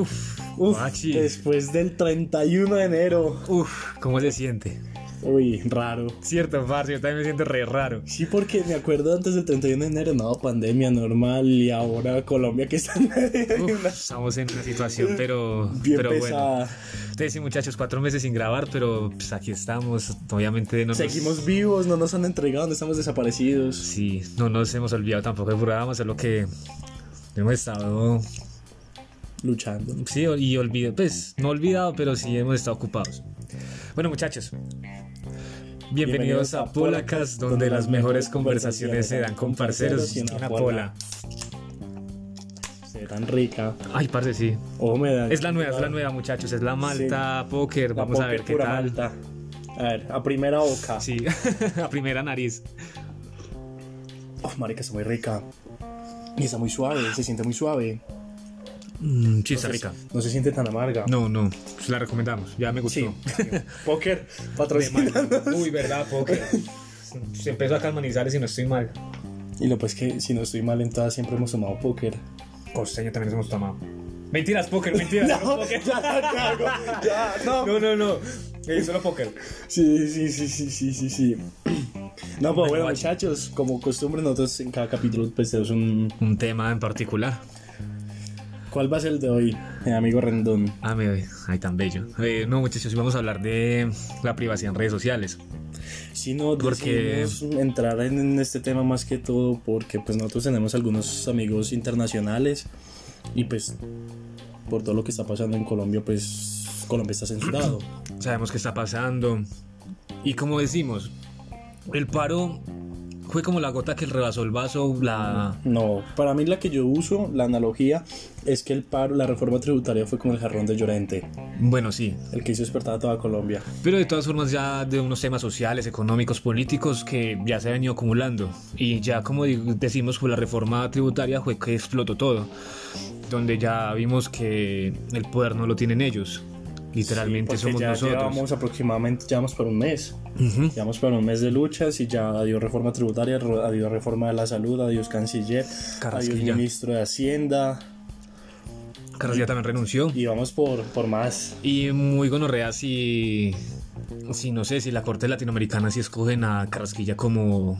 Uf, Uf, después del 31 de enero. uf, ¿cómo se siente? Uy, raro. Cierto, parce, yo también me siento re raro. Sí, porque me acuerdo antes del 31 de enero, no, pandemia normal y ahora Colombia que está en de Uf, estamos en una situación, pero, bien pero bueno. pesada. Entonces, sí, muchachos, cuatro meses sin grabar, pero pues, aquí estamos. Obviamente no nos, Seguimos vivos, no nos han entregado, no estamos desaparecidos. Sí, no nos hemos olvidado tampoco del programa, solo que hemos estado, Luchando. sí, y olvidado, pues no olvidado, pero sí hemos estado ocupados. Bueno, muchachos, bienvenidos, a Polacas, donde las mejores conversaciones se dan con parceros y una pola. Se tan rica. Ay, parce, sí. Ojo, me da. Es la nueva, es la nueva, muchachos, es la Malta Poker. La Vamos a ver qué tal. malta. A ver, a primera boca. Sí, a primera nariz. Oh, marica, está muy rica. Y está muy suave, se siente muy suave. Mm, sí, está rica. No se siente tan amarga. No, no, pues la recomendamos, ya me gustó. Sí. Póker, De patrocina. mal. Uy, verdad, Poker. Se empezó a calmanizar si no estoy mal. Y lo pues que si no estoy mal en todas siempre hemos tomado póker. Costeño también hemos tomado. Mentiras, póker, mentiras. no, póker. ya la cago. Ya, no. no, no, no. Eh, solo póker. Sí, sí, sí, sí, sí, sí, sí. No, pues bueno, Bueno, muchachos, como costumbre, nosotros en cada capítulo pues tenemos un... Un tema en particular. ¿Cuál va a ser el de hoy, mi amigo Rendón? Ah, me ay, tan bello. Eh, no, muchachos, vamos a hablar de la privacidad en redes sociales. Si no, Porque- entrar en, en este tema más que todo porque pues nosotros tenemos algunos amigos internacionales y pues por todo lo que está pasando en Colombia, pues Colombia está censurado. Sabemos qué está pasando. Y como decimos, el paro fue como la gota que rebasó el vaso, la... No, para mí la que yo uso, la analogía, es que el paro, la reforma tributaria fue como el jarrón de Llorente, Bueno, sí. el que hizo despertar a toda Colombia. Pero de todas formas ya de unos temas sociales, económicos, políticos que ya se han venido acumulando. Y ya como decimos, pues la reforma tributaria fue que explotó todo. Donde ya vimos que el poder no lo tienen ellos. Literalmente Sí, somos ya nosotros. Llevamos aproximadamente, llevamos por un mes. Ujú. Llevamos por un mes de luchas y ya adiós reforma tributaria, adiós reforma de la salud, adiós canciller, Carrasquilla. adiós ministro de Hacienda. Ya también renunció. Y vamos por, por más. Y muy gonorrea si, si no sé, si la Corte Latinoamericana si escogen a Carrasquilla como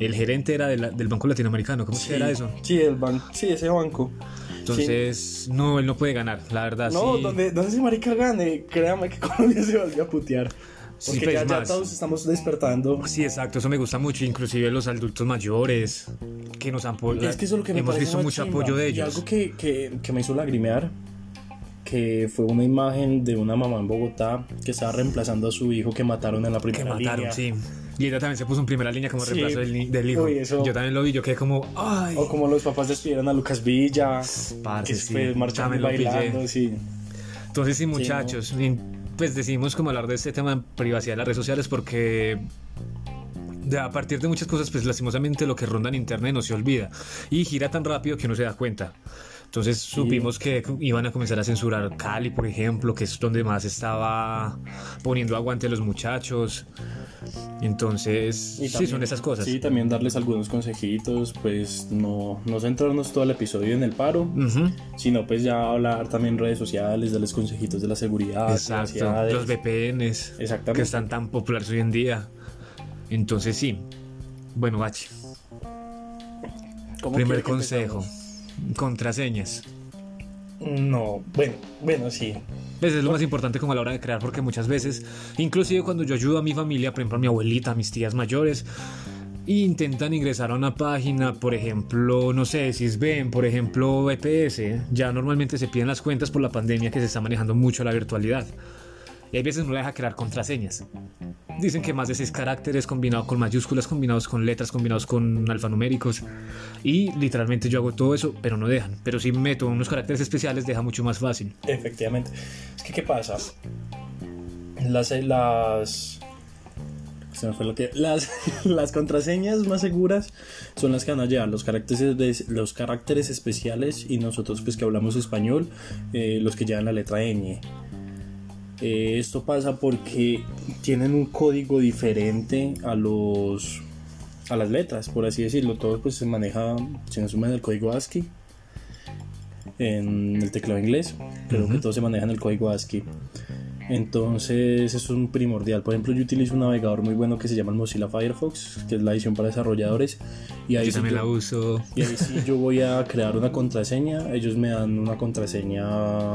el gerente era de la- del Banco Latinoamericano. ¿Cómo se era eso? Sí, el banco. Sí, ese banco. Entonces, no, él no puede ganar, la verdad. No, sí. donde, donde ese marica gane, créame que Colombia se volvió a putear. Sí, Porque pues, ya, ya más. todos estamos despertando. Sí, exacto, eso me gusta mucho, inclusive los adultos mayores que nos han. Es que eso es lo que me Hemos visto mucho chimba. apoyo de Y ellos. algo que, que, que me hizo lagrimear, que fue una imagen de una mamá en Bogotá que estaba reemplazando a su hijo que mataron en la que primera mataron, línea. sí. Y ella también se puso en primera línea como Sí. reemplazo del, del hijo. Uy, Yo también lo vi, yo quedé como, ay, O como los papás despidieron a Lucas Villa, parce, que sí, fue marchando y bailando, sí. Entonces sí, muchachos, y, pues decidimos como hablar de este tema de privacidad de las redes sociales porque a partir de muchas cosas, pues lastimosamente lo que ronda en internet no se olvida y gira tan rápido que uno se da cuenta. Entonces supimos que iban a comenzar a censurar Cali, por ejemplo, que es donde más estaba poniendo aguante a los muchachos. Entonces, sí, son esas cosas. Sí, también darles algunos consejitos, pues no, no centrarnos todo el episodio en el paro, sino pues ya hablar también en redes sociales, darles consejitos de la seguridad, Exacto, los VPNs Exactamente. que están tan populares hoy en día. Entonces sí. Bueno, Bachi, ¿Cómo primer consejo. Contraseñas. No, bueno, bueno, sí. Pues es lo más importante como a la hora de crear, porque muchas veces, inclusive cuando yo ayudo a mi familia, por ejemplo a mi abuelita, a mis tías mayores, intentan ingresar a una página, por ejemplo, no sé, si es ven, por ejemplo, EPS, ya normalmente se piden las cuentas por la pandemia que se está manejando mucho la virtualidad. Y hay veces no le deja crear contraseñas. Dicen que más de seis caracteres combinados con mayúsculas, combinados con letras, combinados con alfanuméricos. Y literalmente yo hago todo eso, pero no dejan. Pero si meto unos caracteres especiales, deja mucho más fácil. Efectivamente. Es que, ¿qué pasa? Las. las se me fue lo que. Las, las contraseñas más seguras son las que van a llevar los caracteres, de- los caracteres especiales y nosotros, pues que hablamos español, eh, los que llevan la letra ñ. Eh, esto pasa porque tienen un código diferente a los a las letras, por así decirlo. Todo pues se maneja, se asume en el código ASCII. en el teclado inglés. Creo que todo se maneja en el código ASCII. Entonces eso es un primordial. Por ejemplo, yo utilizo un navegador muy bueno que se llama Mozilla Firefox, que es la edición para desarrolladores. Y ahí yo también la uso. Y ahí sí yo voy a crear una contraseña. Ellos me dan una contraseña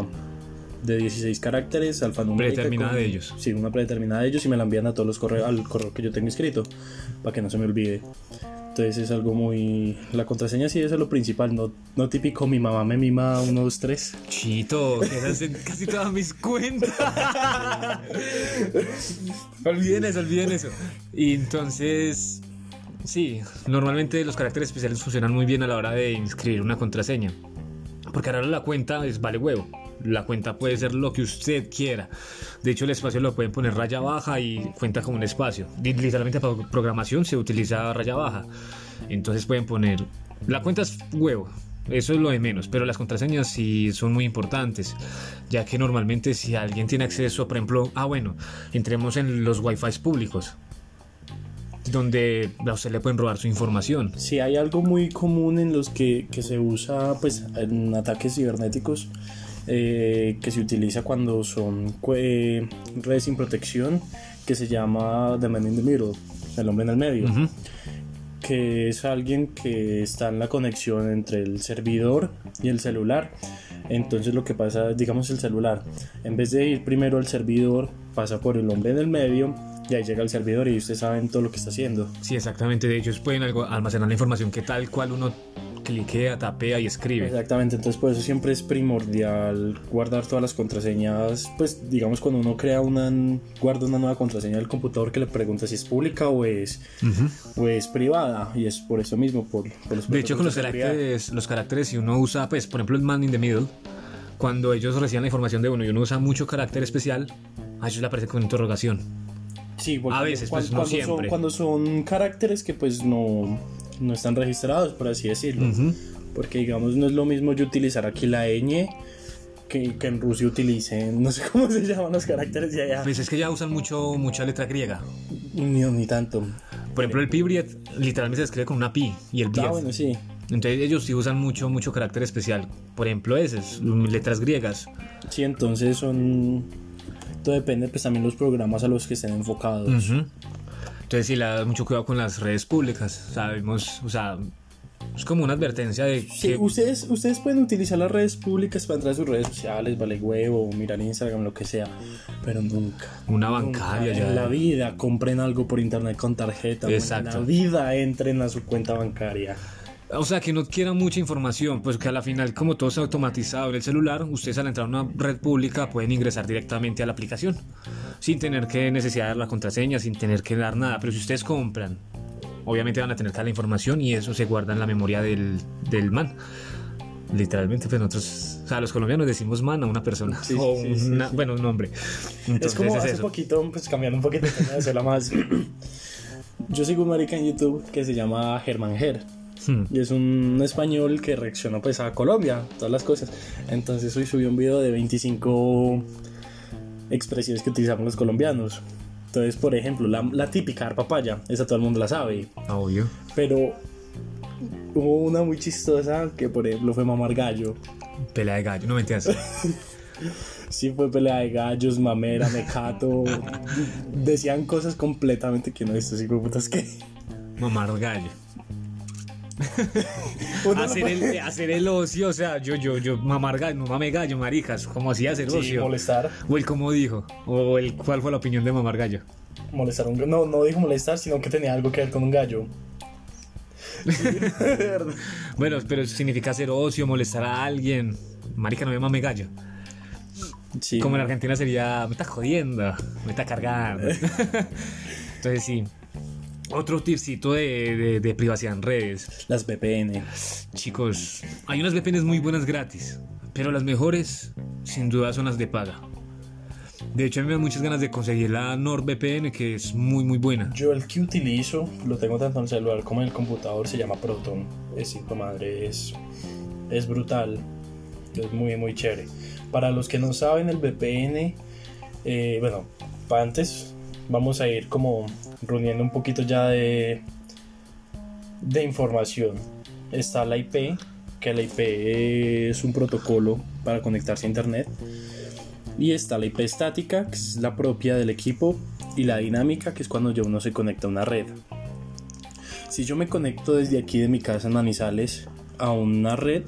de 16 caracteres alfanumérica. Predeterminada de ellos. Sí, una predeterminada de ellos y me la envían a todos los correos, al correo que yo tengo escrito, para que no se me olvide. Entonces es algo muy... La contraseña sí es lo principal, no, no típico mi mamá me mima 1, 2, 3. Chito, quedas en casi todas mis cuentas. olviden eso, olviden eso. Y entonces... Sí, normalmente los caracteres especiales funcionan muy bien a la hora de inscribir una contraseña. Porque ahora la cuenta es vale huevo. La cuenta puede ser lo que usted quiera. De hecho, el espacio lo pueden poner raya baja y cuenta como un espacio. Literalmente para programación se utiliza raya baja. Entonces pueden poner... La cuenta es huevo. Eso es lo de menos, pero las contraseñas sí son muy importantes, ya que normalmente si alguien tiene acceso, por ejemplo, ah bueno, entremos en los wifi públicos, donde a usted le pueden robar su información. Sí, hay algo muy común en los que, que se usa pues en ataques cibernéticos eh, que se utiliza cuando son eh, redes sin protección, que se llama The Man in the Middle, el hombre en el medio. Que es alguien que está en la conexión entre el servidor y el celular. Entonces lo que pasa, digamos el celular, en vez de ir primero al servidor, pasa por el hombre en el medio y ahí llega el servidor y ustedes saben todo lo que está haciendo. Sí, exactamente. De hecho, pueden almacenar la información que tal cual uno cliquea, tapea y escribe. Exactamente, entonces por eso siempre es primordial guardar todas las contraseñas, pues digamos cuando uno crea una, guarda una nueva contraseña del computador que le pregunta si es pública o es, o es privada, y es por eso mismo, por, los De hecho con los caracteres, los caracteres, si uno usa, pues por ejemplo el man in the middle, cuando ellos reciben la información de uno y uno usa mucho carácter especial, a ellos le aparece con interrogación. Sí, a veces, pues no siempre. Son, cuando son caracteres que pues no no están registrados, por así decirlo. Porque, digamos, no es lo mismo yo utilizar aquí la ñ que, que, en Rusia utilicen, no sé cómo se llaman los caracteres de allá. Pues es que ya usan mucho, mucha letra griega. Ni, ni tanto. Por ejemplo, el pi literalmente se escribe con una pi y el Ah, bueno, sí. Entonces ellos sí usan mucho, mucho carácter especial. Por ejemplo, esas, letras griegas. Sí, entonces son... Todo depende pues también los programas a los que estén enfocados. Entonces sí le da mucho cuidado con las redes públicas. Sabemos, o sea, es como una advertencia de que... ustedes, ustedes pueden utilizar las redes públicas para entrar a sus redes sociales, vale huevo, mirar Instagram, lo que sea, pero nunca. Una bancaria ya. En la vida compren algo por internet con tarjeta. Exacto. En la vida entren a su cuenta bancaria. O sea, que no quiera mucha información, pues que a la final, como todo es automatizado en el celular, ustedes al entrar a una red pública pueden ingresar directamente a la aplicación, sin tener que necesidad de dar la contraseña, sin tener que dar nada. Pero si ustedes compran, obviamente van a tener toda la información y eso se guarda en la memoria del, del man. Literalmente, pues nosotros, o sea, los colombianos decimos man a una persona, o bueno, un nombre. es como hace poquito, pues cambiando un poquito de la más. Yo sigo un marica en YouTube que se llama Germán Ger Hmm. Y es un español que reaccionó pues a Colombia, todas las cosas. Entonces hoy subí un video de 25 expresiones que utilizamos los colombianos. Entonces, por ejemplo, la, la típica papaya, esa todo el mundo la sabe. Obvio. Pero hubo una muy chistosa que, por ejemplo, fue mamar gallo. Pelea de gallo, no me entiendes. sí, fue pelea de gallos, mamera, mecato. Decían cosas completamente que no, estos hijo putas que. Mamar gallo. hacer, el, hacer el ocio, o sea, yo, yo, yo, mamar gallo, no mame gallo, maricas, como hacía hacer ocio. molestar. O el cómo dijo, o el cuál fue la opinión de mamar gallo. Molestar un no, no dijo molestar, sino que tenía algo que ver con un gallo. bueno, pero significa hacer ocio, molestar a alguien. Marica, no me mame gallo. Sí. Como en Argentina sería, me está jodiendo, me está cargando. Entonces sí, otro tircito de, de, privacidad en redes. Las VPN. Chicos, hay unas VPNs muy buenas gratis, pero las mejores sin duda son las de paga. De hecho, a mí me da muchas ganas de conseguir la NordVPN, que es muy, muy buena. Yo el que utilizo, lo tengo tanto en el celular como en el computador, se llama Proton. Es hijo madre, es, es brutal. Es muy, muy chévere. Para los que no saben, el VPN, eh, bueno, para antes vamos a ir como reuniendo un poquito ya de, de información. Está la IP, que la IP es un protocolo para conectarse a internet. Y está la IP estática, que es la propia del equipo, y la dinámica, que es cuando ya uno se conecta a una red. Si yo me conecto desde aquí de mi casa en Manizales a una red,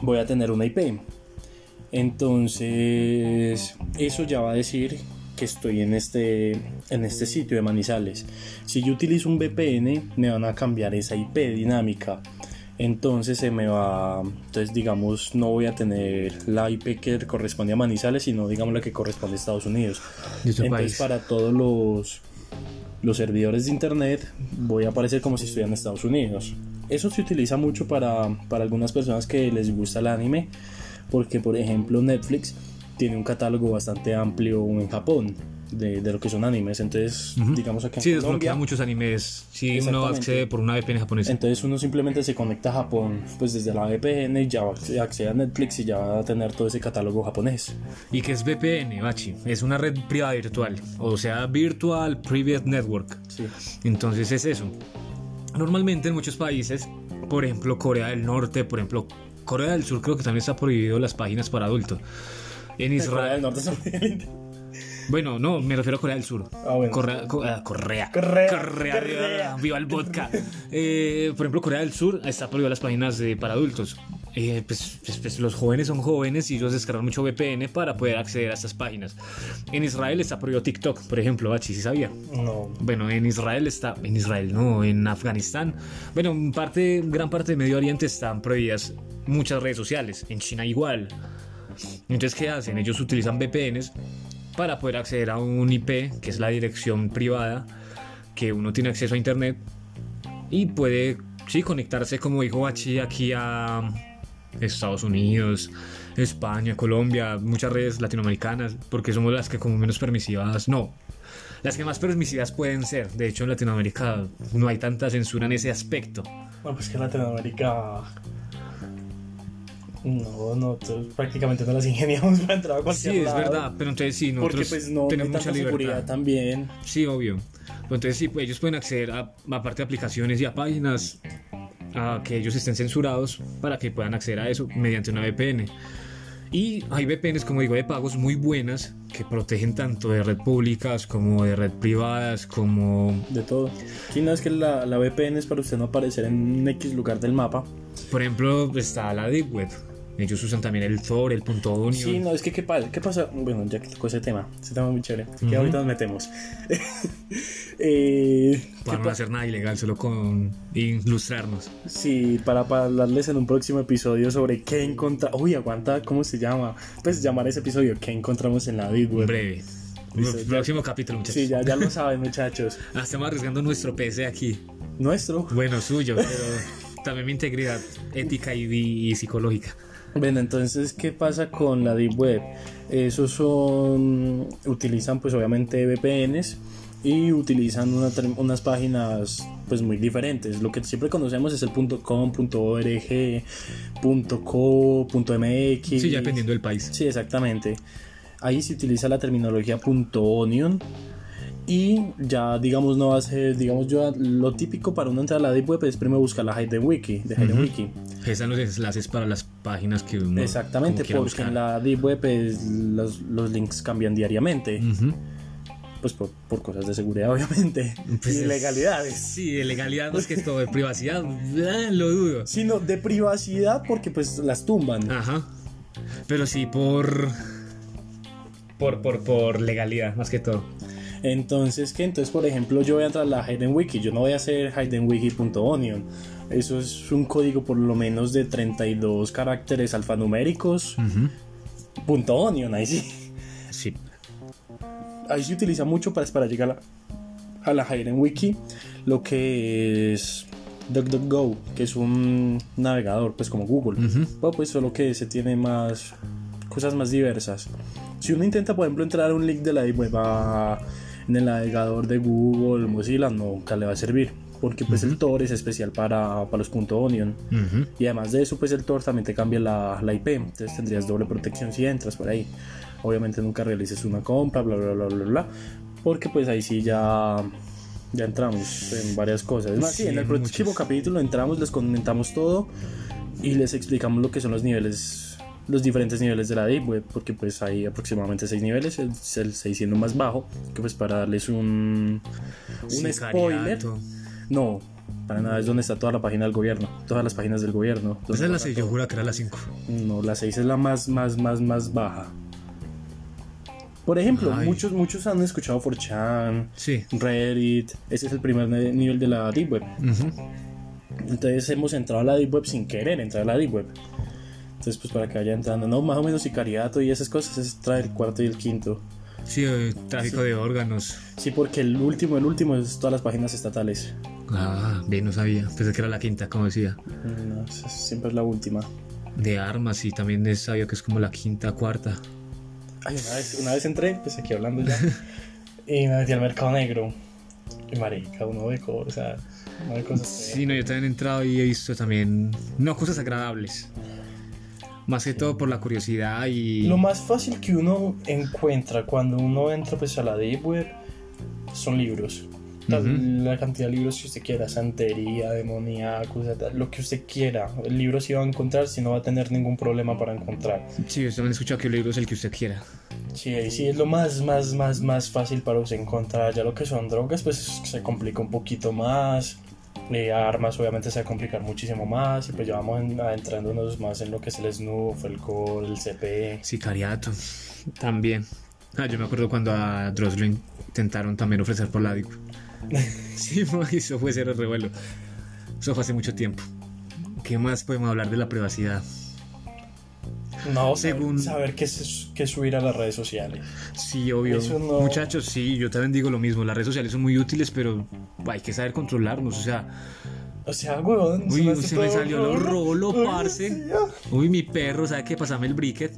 voy a tener una IP. Entonces, eso ya va a decir que estoy en este, en este sitio de Manizales. Si yo utilizo un VPN, me van a cambiar esa IP dinámica. Entonces se me va, entonces digamos, no voy a tener la IP que corresponde a Manizales, sino digamos la que corresponde a Estados Unidos. Entonces para todos los, los servidores de internet voy a aparecer como si estuviera en Estados Unidos. Eso se utiliza mucho para, para algunas personas que les gusta el anime, porque por ejemplo Netflix tiene un catálogo bastante amplio en Japón de, de lo que son animes. Entonces, digamos acá. Sí, desbloquea muchos animes. Si uno accede por una VPN japonesa. Entonces, uno simplemente se conecta a Japón, pues desde la VPN y ya accede a Netflix y ya va a tener todo ese catálogo japonés. ¿Y qué es VPN, Bachi? Es una red privada virtual, o sea, Virtual Private Network. Sí. Entonces, es eso. Normalmente en muchos países, por ejemplo, Corea del Norte, por ejemplo, Corea del Sur, creo que también está prohibido las páginas para adultos. En Israel. Del Norte bueno, no, me refiero a Corea del Sur. Ah, bueno. Correa, co- ah, Correa. Correa. Correa, Correa. Viva el vodka. Eh, por ejemplo, Corea del Sur está prohibido las páginas para adultos. Eh, pues, pues- pues los jóvenes son jóvenes y ellos descargan mucho VPN para poder acceder a estas páginas. En Israel está prohibido TikTok, por ejemplo, Bachi, ¿sí sabía? No. Bueno, en Israel está, en Israel no, en Afganistán. Bueno, en parte, gran parte de Medio Oriente están prohibidas muchas redes sociales. En China igual. Entonces, ¿qué hacen? Ellos utilizan VPNs para poder acceder a un IP, que es la dirección privada, que uno tiene acceso a Internet y puede, sí, conectarse, como dijo Bachi, aquí a Estados Unidos, España, Colombia, muchas redes latinoamericanas, porque somos las que como menos permisivas, no, las que más permisivas pueden ser. De hecho, en Latinoamérica no hay tanta censura en ese aspecto. No, pues que Latinoamérica. No, no, to- prácticamente no las ingeniamos para entrar a Sí, cualquier es lado. verdad, pero entonces sí, nosotros Porque pues no tenemos mucha seguridad libertad. también. Sí, obvio. Pero entonces sí, pues ellos pueden acceder a, aparte de aplicaciones y a páginas, a que ellos estén censurados para que puedan acceder a eso mediante una VPN. Y hay VPNs, como digo, de pagos muy buenas que protegen tanto de red públicas como de red privadas, como De todo. Aquí no es que la, la VPN es para usted no aparecer en X lugar del mapa. por ejemplo está la Deep Web. Ellos usan también el Tor, el punto .union. Sí, no, es que ¿qué pasa? ¿Qué pasa? Bueno, ya que tocó ese tema, ese tema es muy chévere, que ahorita nos metemos. eh, ¿qué para no hacer nada ilegal, solo con ilustrarnos. Sí, para, para hablarles en un próximo episodio sobre qué encontramos. Uy, aguanta, ¿cómo se llama? Pues llamar ese episodio, ¿qué encontramos en la Deep Web? Breve. Listo, Próximo capítulo, muchachos. Sí, ya, ya lo saben, muchachos. Ah, estamos arriesgando nuestro PC aquí. Nuestro. Bueno, suyo, pero también mi integridad ética y, y psicológica. Bueno, entonces, ¿qué pasa con la Deep Web? Esos son. Utilizan, pues, obviamente, VPNs y utilizan una unas páginas, pues, muy diferentes. Lo que siempre conocemos es el .com, .org, .co, .mx. Sí, ya dependiendo del país. Sí, exactamente. Ahí se utiliza la terminología .onion y ya digamos no va a ser, digamos yo lo típico para uno entrar a la deep web es primero buscar la Hidden Wiki, de Hidden Wiki. Que están los enlaces para las páginas que uno Exactamente, porque en la deep web es- los, los links cambian diariamente, pues por, por cosas de seguridad obviamente Pues y es- ilegalidades. Sí, de legalidad más que todo, de privacidad, lo dudo. Sino de privacidad porque pues las tumban. Ajá. Pero sí por. Por, por, por legalidad, más que todo. Entonces, que entonces, por ejemplo, yo voy a entrar a la Hidden Wiki, yo no voy a hacer hidenwiki.onion. Eso es un código por lo menos de 32 caracteres alfanuméricos. Ujú. Punto .onion, ahí sí. Sí. Ahí se utiliza mucho para, para llegar a la, a la Hidden Wiki, lo que es DuckDuckGo, que es un navegador, pues como Google. Ujú. Bueno, pues solo que se tiene más cosas más diversas. Si uno intenta, por ejemplo, entrar a un link de la deep web a- en el navegador de Google, Mozilla, nunca le va a servir. Porque pues el Tor es especial para, para los .onion. Ujú. Y además de eso, pues el Tor también te cambia la, la IP. Entonces tendrías doble protección si entras por ahí. Obviamente nunca realices una compra, bla, bla, bla, bla, bla. Porque pues ahí sí ya Ya entramos en varias cosas. Es más, sí, Sí, en el próximo capítulo entramos, les comentamos todo y les explicamos lo que son los niveles, los diferentes niveles de la Deep Web, porque pues hay aproximadamente seis niveles, el, el 6 siendo más bajo, que pues para darles un, un spoiler. No, para nada, es donde está toda la página del gobierno, todas las páginas del gobierno. Esa es la pasa 6, yo juro que era la 5. No, la 6 es la más, más, más, más baja. Por ejemplo, Ay. muchos, muchos han escuchado 4chan, Sí. Reddit, ese es el primer nivel de la Deep Web. Entonces hemos entrado a la Deep Web sin querer entrar a la Deep Web. Entonces, pues para que vaya entrando, no, más o menos sicariato y esas cosas, es trae el cuarto y el quinto. Sí, eh, tráfico de órganos. Sí, porque el último, el último es todas las páginas estatales. Ah, bien, no sabía. Pensé que era la quinta, como decía. No, esa siempre es la última. De armas y también es sabía que es como la quinta, cuarta. Ay, una vez, una vez entré, pues aquí hablando ya, y me metí al mercado negro. Y marica, uno ve cosas, o sea, uno ve cosas. Sí, no, yo también he entrado y he visto también, no, cosas agradables. Más que todo por la curiosidad y... Lo más fácil que uno encuentra cuando uno entra pues a la Deep Web son libros. La cantidad de libros que usted quiera, santería, demoníaco, o sea, ta- lo que usted quiera. El libro sí va a encontrar, si no va a tener ningún problema para encontrar. Sí, yo también he escuchado que el libro es el que usted quiera. Sí, sí es lo más, más, más, más fácil para usted encontrar. Ya lo que son drogas, pues se complica un poquito más. Eh, armas, obviamente, se va a complicar muchísimo más. Y pues ya vamos en- adentrándonos más en lo que es el snuff, el core, el CP. Sicariato, también. Ah, yo me acuerdo cuando a Droslo intentaron también ofrecer por la. Sí, eso fue ser el revuelo. Eso fue hace mucho tiempo. ¿Qué más podemos hablar de la privacidad? No, Según- saber, qué, es, qué subir a las redes sociales. Sí, obvio. No- Muchachos, sí, yo también digo lo mismo. Las redes sociales son muy útiles, pero hay que saber controlarnos. O sea, O sea, huevón. Uy, se me salió lo rolo, parce. uy, mi perro, ¿sabe qué? Pasame el briquet.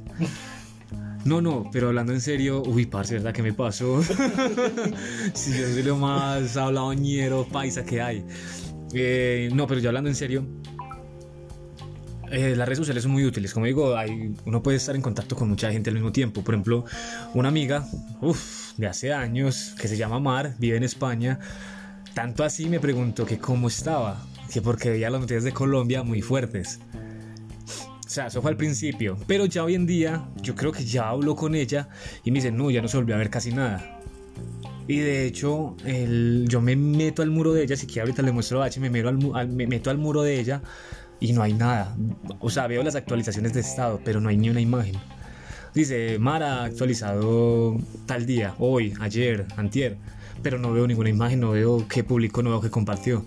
No, no, pero hablando en serio, uy, parce, ¿verdad? ¿Qué me pasó? si yo soy lo más habladoñero paisa que hay. Eh, no, pero ya hablando en serio, eh, las redes sociales son muy útiles. Como digo, hay, uno puede estar en contacto con mucha gente al mismo tiempo. Por ejemplo, una amiga, uff, de hace años, que se llama Mar, vive en España. Tanto así me preguntó que cómo estaba, que porque veía las noticias de Colombia muy fuertes. O sea, eso fue al principio. Pero ya hoy en día, yo creo que ya hablo con ella y me dice, no, ya no se volvió a ver casi nada. Y de hecho, el- yo me meto al muro de ella, si que ahorita le muestro H, me al, al- me meto al muro de ella y no hay nada. O sea, veo las actualizaciones de estado, pero no hay ni una imagen. Dice, Mara actualizado tal día, hoy, ayer, antier, pero no veo ninguna imagen, no veo qué publicó, no veo qué compartió.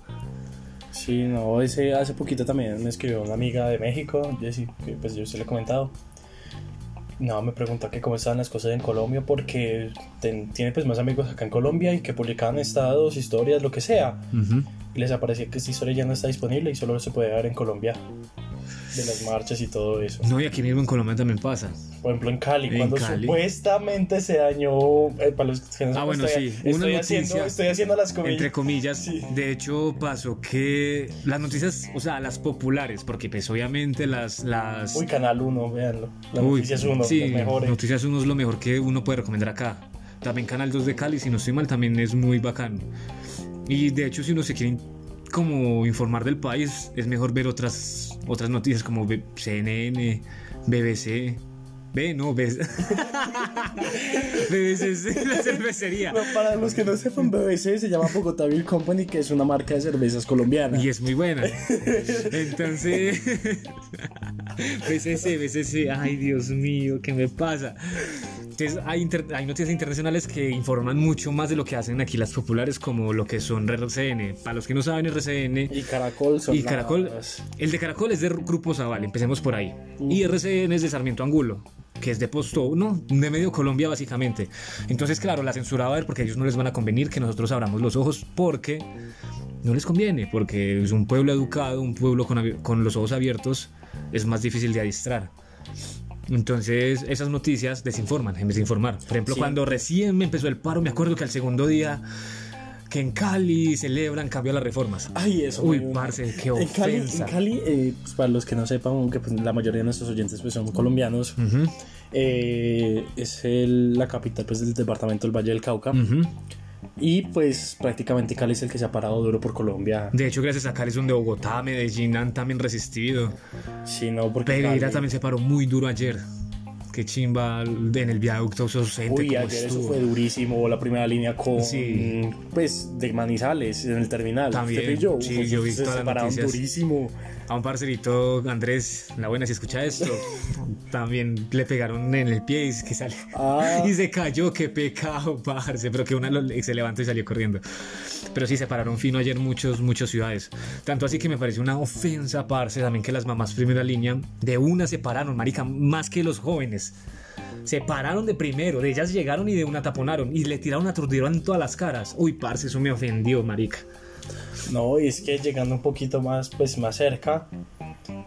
Sí, no, ese hace poquito también me escribió una amiga de México, Jessie, que pues yo se le he comentado. No, me preguntó que cómo estaban las cosas en Colombia porque ten- tiene pues más amigos acá en Colombia y que publicaban estados, historias, lo que sea. Ujú. Y les aparecía que esta historia ya no está disponible y solo se puede ver en Colombia. De las marchas y todo eso. No, y aquí mismo en Colombia también pasa. Por ejemplo, en Cali, En cuando Cali. supuestamente se dañó. eh, para los que no Ah, bueno, estoy, sí, Estoy, una haciendo, noticia, estoy haciendo las comillas. Entre comillas, Sí. de hecho pasó que las noticias, o sea, las populares, porque pues obviamente las... las Uy, Canal 1, véanlo. La Uy, Noticias 1, sí, los mejores. Noticias 1 es lo mejor que uno puede recomendar acá. También Canal 2 de Cali, si no estoy mal, también es muy bacano. Y de hecho, si uno se quiere como informar del país, es mejor ver otras, otras noticias como B- CNN, BBC. B, no, B. BBC es la cervecería. No, para los que no sepan, BBC se llama Bogotá Beer Company, que es una marca de cervezas colombiana. Y es muy buena. Entonces, BCC, BCC, ay Dios mío, ¿qué me pasa? Entonces, hay, inter- hay noticias internacionales que informan mucho más de lo que hacen aquí las populares, como lo que son RCN. Para los que no saben, RCN Y Caracol son y Caracol, las- el de Caracol es de Grupo Zaval, empecemos por ahí. Y RCN es de Sarmiento Angulo, que es de Posto, no, de medio Colombia básicamente. Entonces, claro, la censura va a ver porque a ellos no les van a convenir que nosotros abramos los ojos porque no les conviene, porque es un pueblo educado, un pueblo con, con los ojos abiertos, es más difícil de adiestrar. Entonces, esas noticias desinforman en vez de informar. Por ejemplo, Sí. cuando recién me empezó el paro, me acuerdo que al segundo día que en Cali celebran cambio a las reformas. Ay, eso. Uy, muy- parce, qué En Cali, en ofensa. Cali eh, pues, para los que no sepan, aunque pues, la mayoría de nuestros oyentes pues, son colombianos, Ujú, eh, es el- la capital pues, del departamento del Valle del Cauca. ujú. Y pues prácticamente Cali es el que se ha parado duro por Colombia. De hecho, gracias a Cali son de Bogotá, Medellín han también resistido. Sí, no, porque Pereira Cali- también se paró muy duro ayer. Qué chimba en el viaducto eso Uy, ayer eso estuvo. fue durísimo, la primera línea con, Sí. pues, de Manizales en el terminal. También, yo, sí, uf, yo vi se las separaron durísimo. A un parcerito, Andrés, la buena, si escucha esto, también le pegaron en el pie y que sale. Ah. Y se cayó, qué pecado, parce. Pero que una lo- se levantó y salió corriendo. Pero sí, se pararon fino ayer muchos, muchas ciudades. Tanto así que me pareció una ofensa, parce, también que las mamás primera línea de una se pararon, marica, más que los jóvenes. Se pararon de primero, de ellas llegaron y de una taponaron y le tiraron aturdieron en todas las caras. Uy, parce, eso me ofendió, marica. No, y es que llegando un poquito más, pues, más cerca,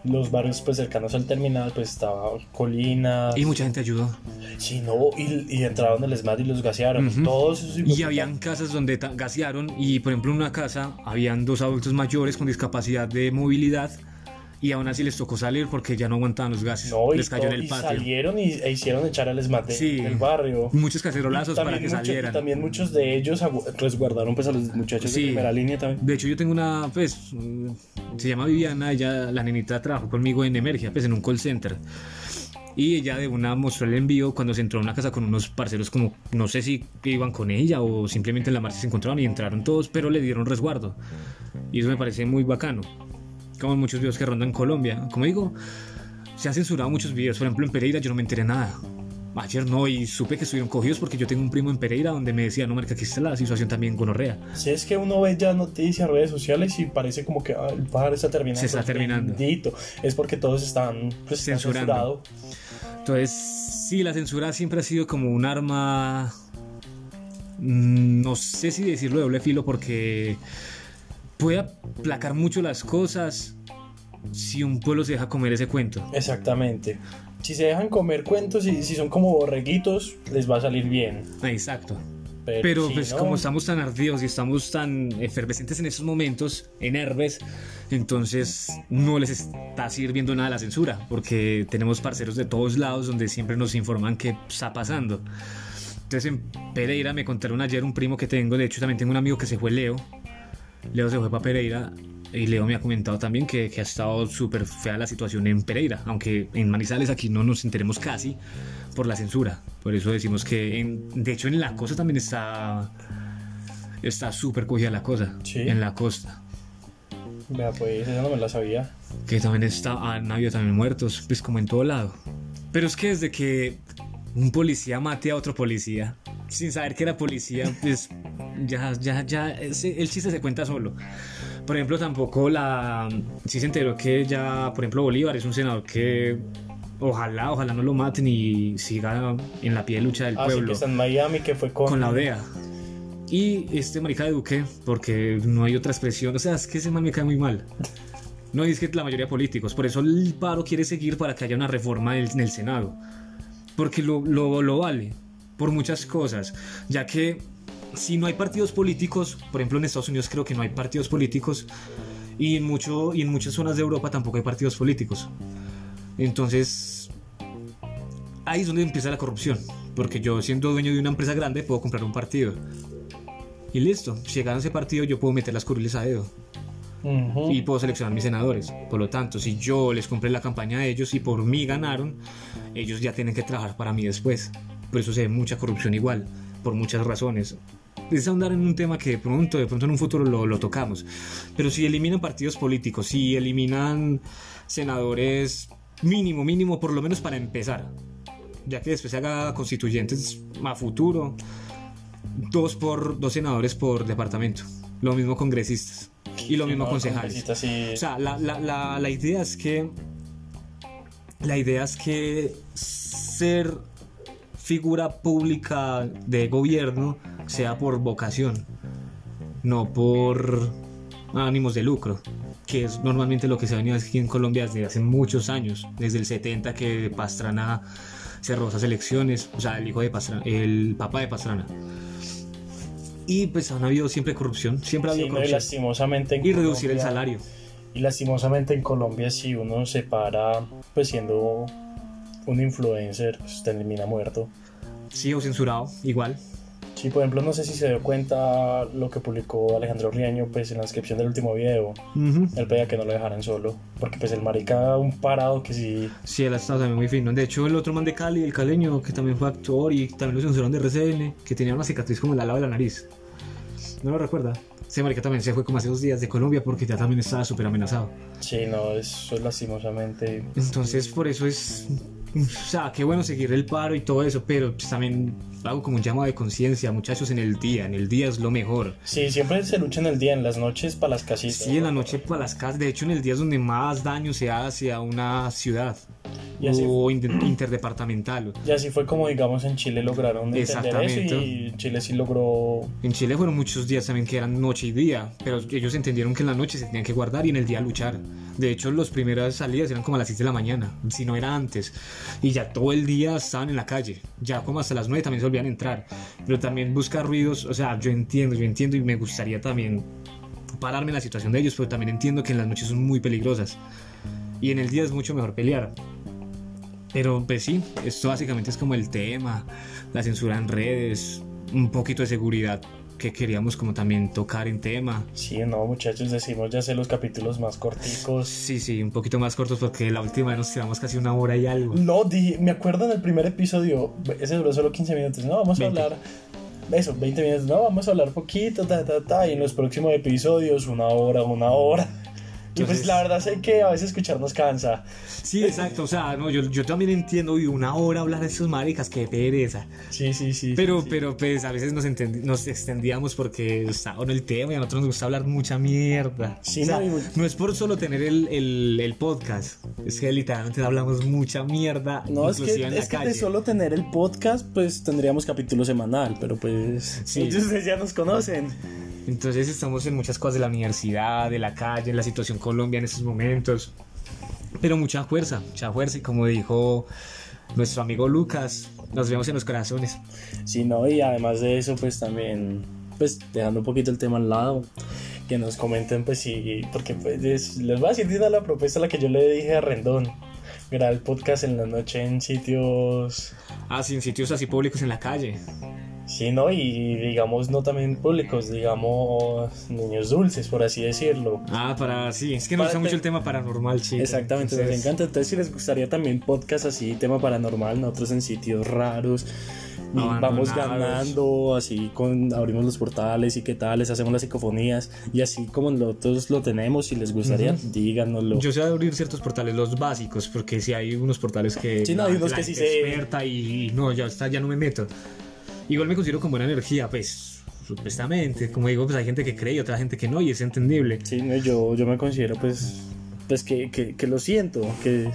los barrios pues cercanos al terminal, pues estaba Colinas. Y mucha gente ayudó. Sí, no, y, y entraron el SMAT y los gasearon. Todos Y habían casas donde gasearon y por ejemplo en una casa habían dos adultos mayores con discapacidad de movilidad y aún así les tocó salir porque ya no aguantaban los gases. No, y, les cayó en todo- el y patio. salieron y, e hicieron echar al SMAT de- Sí. del barrio. Muchos cacerolazos para que mucho- y salieran. también muchos de ellos resguardaron pues a los muchachos Sí. de primera línea también. De hecho, yo tengo una, pues, se llama Viviana, ella, la nenita trabajó conmigo en Emergia, pues en un call center. Y ella de una mostró el envío cuando se entró a una casa con unos parceros como, no sé si iban con ella o simplemente en la marcha se encontraron y entraron todos, pero le dieron resguardo. Y eso me parece muy bacano. Como en muchos videos que rondan Colombia. Como digo, se han censurado muchos videos. Por ejemplo, en Pereira yo no me enteré nada. Ayer no, y supe que estuvieron cogidos porque yo tengo un primo en Pereira donde me decía, no, marica, aquí está la situación también gonorrea. Si es que uno ve ya noticias, redes sociales y parece como que ah, el pájaro está terminando. Se está terminando. Bendito. Es porque todos están pues, Censurando. Entonces, sí, la censura siempre ha sido como un arma, mm, no sé si decirlo de doble filo, porque puede aplacar mucho las cosas si un pueblo se deja comer ese cuento. Exactamente. Si se dejan comer cuentos y si son como borreguitos, les va a salir bien. Exacto. Pero, Pero si pues no, como estamos tan ardidos y estamos tan efervescentes en estos momentos, en herbes, entonces no les está sirviendo nada la censura, porque tenemos parceros de todos lados donde siempre nos informan qué está pasando. Entonces en Pereira me contaron ayer un primo que tengo, de hecho también tengo un amigo que se fue Leo. Leo se fue para Pereira y Leo me ha comentado también que, que ha estado súper fea la situación en Pereira, aunque en Manizales aquí no nos enteremos casi por la censura. Por eso decimos que, en- de hecho, en la costa también está está súper cogida la cosa. Sí. En la costa. Vea, pues esa no me la sabía. Que también está, han habido también muertos, pues como en todo lado. Pero es que desde que un policía mate a otro policía, sin saber que era policía, pues ya, ya, ya, ese- el chiste se cuenta solo. Por ejemplo, tampoco la... Sí se enteró que ya, por ejemplo, Bolívar es un senador que ojalá, ojalá no lo maten y siga en la pie de lucha del Así pueblo que está en Miami, que fue con, con la ODEA. Y este marica de Duque, porque no hay otra expresión, o sea, es que ese man me cae muy mal. No es que la mayoría de políticos, por eso el paro quiere seguir para que haya una reforma en el Senado. Porque lo, lo, lo vale, por muchas cosas, ya que si no hay partidos políticos, por ejemplo en Estados Unidos creo que no hay partidos políticos, y en, mucho, y en muchas zonas de Europa tampoco hay partidos políticos. Entonces, ahí es donde empieza la corrupción. Porque yo, siendo dueño de una empresa grande, puedo comprar un partido. Y listo, si gano ese partido, yo puedo meter las curules a dedo. Y puedo seleccionar mis senadores. Por lo tanto, si yo les compré la campaña a ellos y por mí ganaron, ellos ya tienen que trabajar para mí después. Por eso se ve mucha corrupción igual, por muchas razones. Es ahondar en un tema que de pronto, de pronto en un futuro lo, lo tocamos. Pero si eliminan partidos políticos, si eliminan senadores mínimo, mínimo, por lo menos para empezar, ya que después se haga constituyentes a futuro, dos por dos senadores por departamento, lo mismo congresistas y lo Sí, mismo no, concejales. O sea, la, la, la, la idea es que. La idea es que ser figura pública de gobierno sea por vocación, no por ánimos de lucro, que es normalmente lo que se ha venido aquí en Colombia desde hace muchos años, desde el 70 que Pastrana cerró esas elecciones, o sea, el hijo de Pastrana, el papá de Pastrana. Y pues han habido siempre corrupción, siempre ha Sí, habido y corrupción. lastimosamente en Y reducir el salario. Y lastimosamente en Colombia si uno se para pues siendo un influencer, pues termina muerto. Sí, o censurado, igual. Sí, por ejemplo, no sé si se dio cuenta lo que publicó Alejandro Riaño pues en la descripción del último video. Ujú. Él pedía que no lo dejaran solo, porque pues el marica un parado que sí... Sí, él ha estado también muy fino. De hecho, el otro man de Cali, el caleño, que también fue actor y también lo censuraron de RCN, que tenía una cicatriz como en la lado de la nariz. ¿No lo recuerda? Ese marica también se fue como hace dos días de Colombia porque ya también estaba súper amenazado. Sí, no, eso es lastimosamente... Entonces, por eso es. O sea, qué bueno seguir el paro y todo eso, pero pues, también hago como un llamado de conciencia, muchachos, en el día. En el día es lo mejor. Sí, siempre se lucha en el día, en las noches para las casitas. Sí, en la noche para las casas. De hecho, en el día es donde más daño se hace a una ciudad Y así- o in- interdepartamental. Y así fue como, digamos, en Chile lograron entender eso y Chile sí logró... En Chile fueron muchos días también que eran noche y día, pero ellos entendieron que en la noche se tenían que guardar y en el día luchar. De hecho, las primeras salidas eran como a las 6 de la mañana, si no era antes. Y ya todo el día estaban en la calle. Ya como hasta las 9 también se volvían a entrar. Pero también buscar ruidos, o sea, yo entiendo, yo entiendo y me gustaría también pararme en la situación de ellos, pero también entiendo que en las noches son muy peligrosas. Y en el día es mucho mejor pelear. Pero pues sí, esto básicamente es como el tema, la censura en redes, un poquito de seguridad que queríamos como también tocar en tema. Sí, no, muchachos, decimos ya sé los capítulos más corticos. Sí, sí, un poquito más cortos porque la última vez nos tiramos casi una hora y algo. No, dije, me acuerdo en el primer episodio, ese duró solo 15 minutos, no, vamos a 20. hablar, eso, 20 minutos, no, vamos a hablar poquito, ta, ta, ta, y en los próximos episodios, una hora, una hora. Y pues Entonces- la verdad sé que a veces escucharnos cansa. Sí, exacto, o sea, no, yo, yo también entiendo, uy, una hora hablar de esos maricas, qué pereza. Sí, sí, sí. Pero, sí. pero pues a veces nos, nos extendíamos porque estaba bueno el tema y a nosotros nos gusta hablar mucha mierda. Sí, O sea, no, y no es por solo tener el, el, el podcast, es que literalmente hablamos mucha mierda, No, es que, en la es que calle. de solo tener el podcast, pues tendríamos capítulo semanal, pero pues... Sí. ustedes ya nos conocen. Entonces estamos en muchas cosas de la universidad, de la calle, en la situación Colombia en estos momentos. Pero mucha fuerza, mucha fuerza. Y como dijo nuestro amigo Lucas, nos vemos en los corazones. Sí, no, y además de eso, pues también, pues dejando un poquito el tema al lado, que nos comenten, pues sí, porque pues es- les voy a decir la propuesta a la que yo le dije a Rendón, grabar el podcast en la noche en sitios, Ah, sí, en sitios así públicos en la calle. Sí, ¿no? Y digamos, no también públicos, digamos, niños dulces, por así decirlo. Ah, para, sí, es que nos gusta mucho el tema paranormal, chicos. Exactamente, nos encanta. Entonces, si les gustaría también podcast así, tema paranormal, nosotros en sitios raros. Y vamos Abandonados. ganando, así con abrimos los portales y qué tal, les hacemos las psicofonías. Y así como nosotros lo tenemos, si les gustaría, díganoslo. Yo sé abrir ciertos portales, los básicos, porque si hay unos portales que. Sí, no, hay unos que sí se- y, y no, ya está, ya no me meto. Igual me considero con buena energía, pues, supuestamente. Como digo, pues hay gente que cree y otra gente que no, y es entendible. Sí, no, yo, yo me considero pues, pues que, que, que lo siento, que,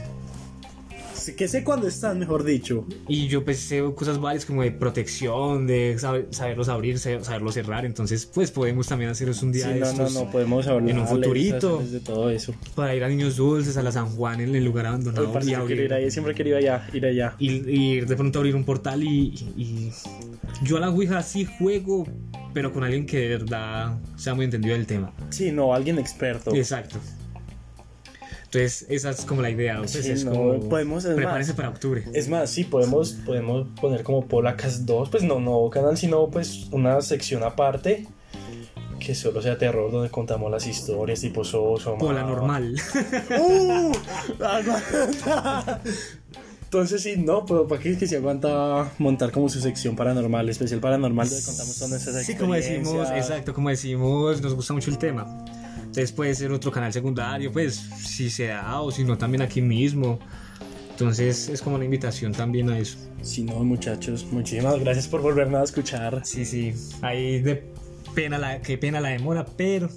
que sé cuándo están, mejor dicho. Y yo pues sé cosas varias como de protección, de saber- saberlos abrir, saber- saberlos cerrar. Entonces, pues podemos también haceros un día Sí, de no, no, estos no, podemos hablar en un futurito. de todo eso. para ir a Niños Dulces, a la San Juan, en el lugar abandonado. Parce, y, abrir- ir ahí, siempre he querido allá, ir allá. y, y ir de pronto abrir un portal y, y- yo a la Ouija sí juego, pero con alguien que de verdad sea muy entendido del tema. Sí, no, alguien experto. Exacto. Entonces, esa es como la idea. Pues Sí, es no, como, podemos- es prepárense más. para octubre. Es más, sí, podemos, podemos poner como Polacas 2, pues no, no canal, sino pues una sección aparte que solo sea terror, donde contamos las historias tipo Soso, Pola normal. ¡Uh! Entonces sí, no, pero para qué que se aguanta montar como su sección paranormal, especial paranormal, donde contamos todas nuestras Sí, como decimos, exacto, como decimos, nos gusta mucho el tema. Entonces puede ser otro canal secundario, pues si se da o si no también aquí mismo. Entonces es como una invitación también a eso. Si no, muchachos, muchísimas gracias por volverme a escuchar. Sí, sí, ahí de pena la, qué pena la demora, pero,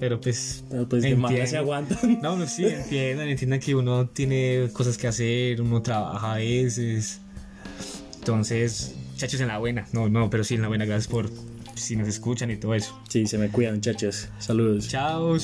pero pues, Pero pues de se aguantan. no, no, sí, entiendan, entiendan que uno tiene cosas que hacer, uno trabaja a veces, entonces, muchachos en la buena, no, no, pero sí en la buena, gracias por si nos escuchan y todo eso. Sí, se me cuidan, muchachos. Saludos. Chao.